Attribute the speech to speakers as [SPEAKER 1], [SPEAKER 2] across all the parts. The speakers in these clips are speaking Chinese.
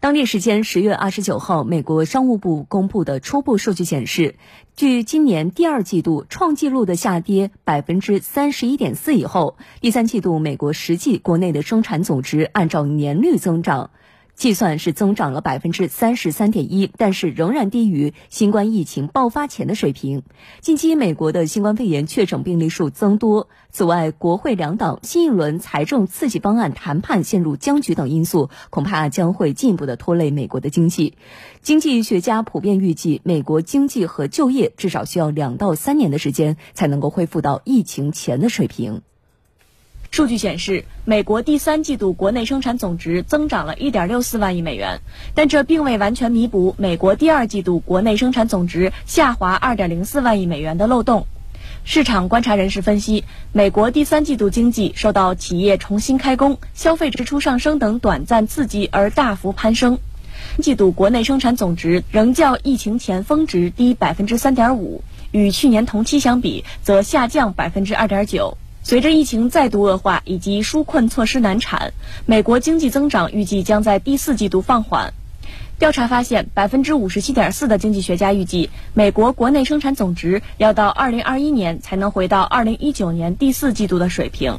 [SPEAKER 1] 当地时间十月二十九号，美国商务部公布的初步数据显示，据今年第二季度创纪录的下跌百分之三十一点四以后，第三季度美国实际国内的生产总值按照年率增长。计算是增长了百分之三十三点一，但是仍然低于新冠疫情爆发前的水平。近期美国的新冠肺炎确诊病例数增多，此外，国会两党新一轮财政刺激方案谈判陷入僵局等因素，恐怕将会进一步的拖累美国的经济。经济学家普遍预计，美国经济和就业至少需要两到三年的时间才能够恢复到疫情前的水平。
[SPEAKER 2] 数据显示，美国第三季度国内生产总值增长了1.64万亿美元，但这并未完全弥补美国第二季度国内生产总值下滑2.04万亿美元的漏洞。市场观察人士分析，美国第三季度经济受到企业重新开工、消费支出上升等短暂刺激而大幅攀升。季度国内生产总值仍较疫情前峰值低3.5%，与去年同期相比则下降2.9%。随着疫情再度恶化以及纾困措施难产，美国经济增长预计将在第四季度放缓。调查发现，百分之五十七点四的经济学家预计，美国国内生产总值要到二零二一年才能回到二零一九年第四季度的水平。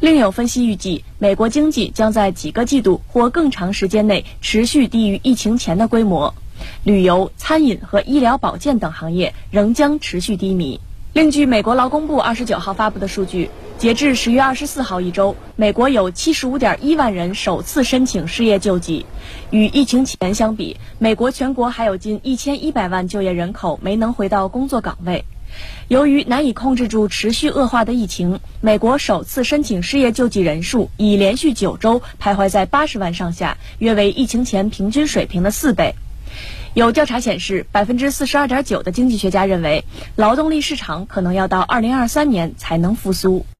[SPEAKER 2] 另有分析预计，美国经济将在几个季度或更长时间内持续低于疫情前的规模，旅游、餐饮和医疗保健等行业仍将持续低迷。另据美国劳工部二十九号发布的数据，截至十月二十四号一周，美国有七十五点一万人首次申请失业救济。与疫情前相比，美国全国还有近一千一百万就业人口没能回到工作岗位。由于难以控制住持续恶化的疫情，美国首次申请失业救济人数已连续九周徘徊在八十万上下，约为疫情前平均水平的四倍。有调查显示，百分之四十二点九的经济学家认为，劳动力市场可能要到二零二三年才能复苏。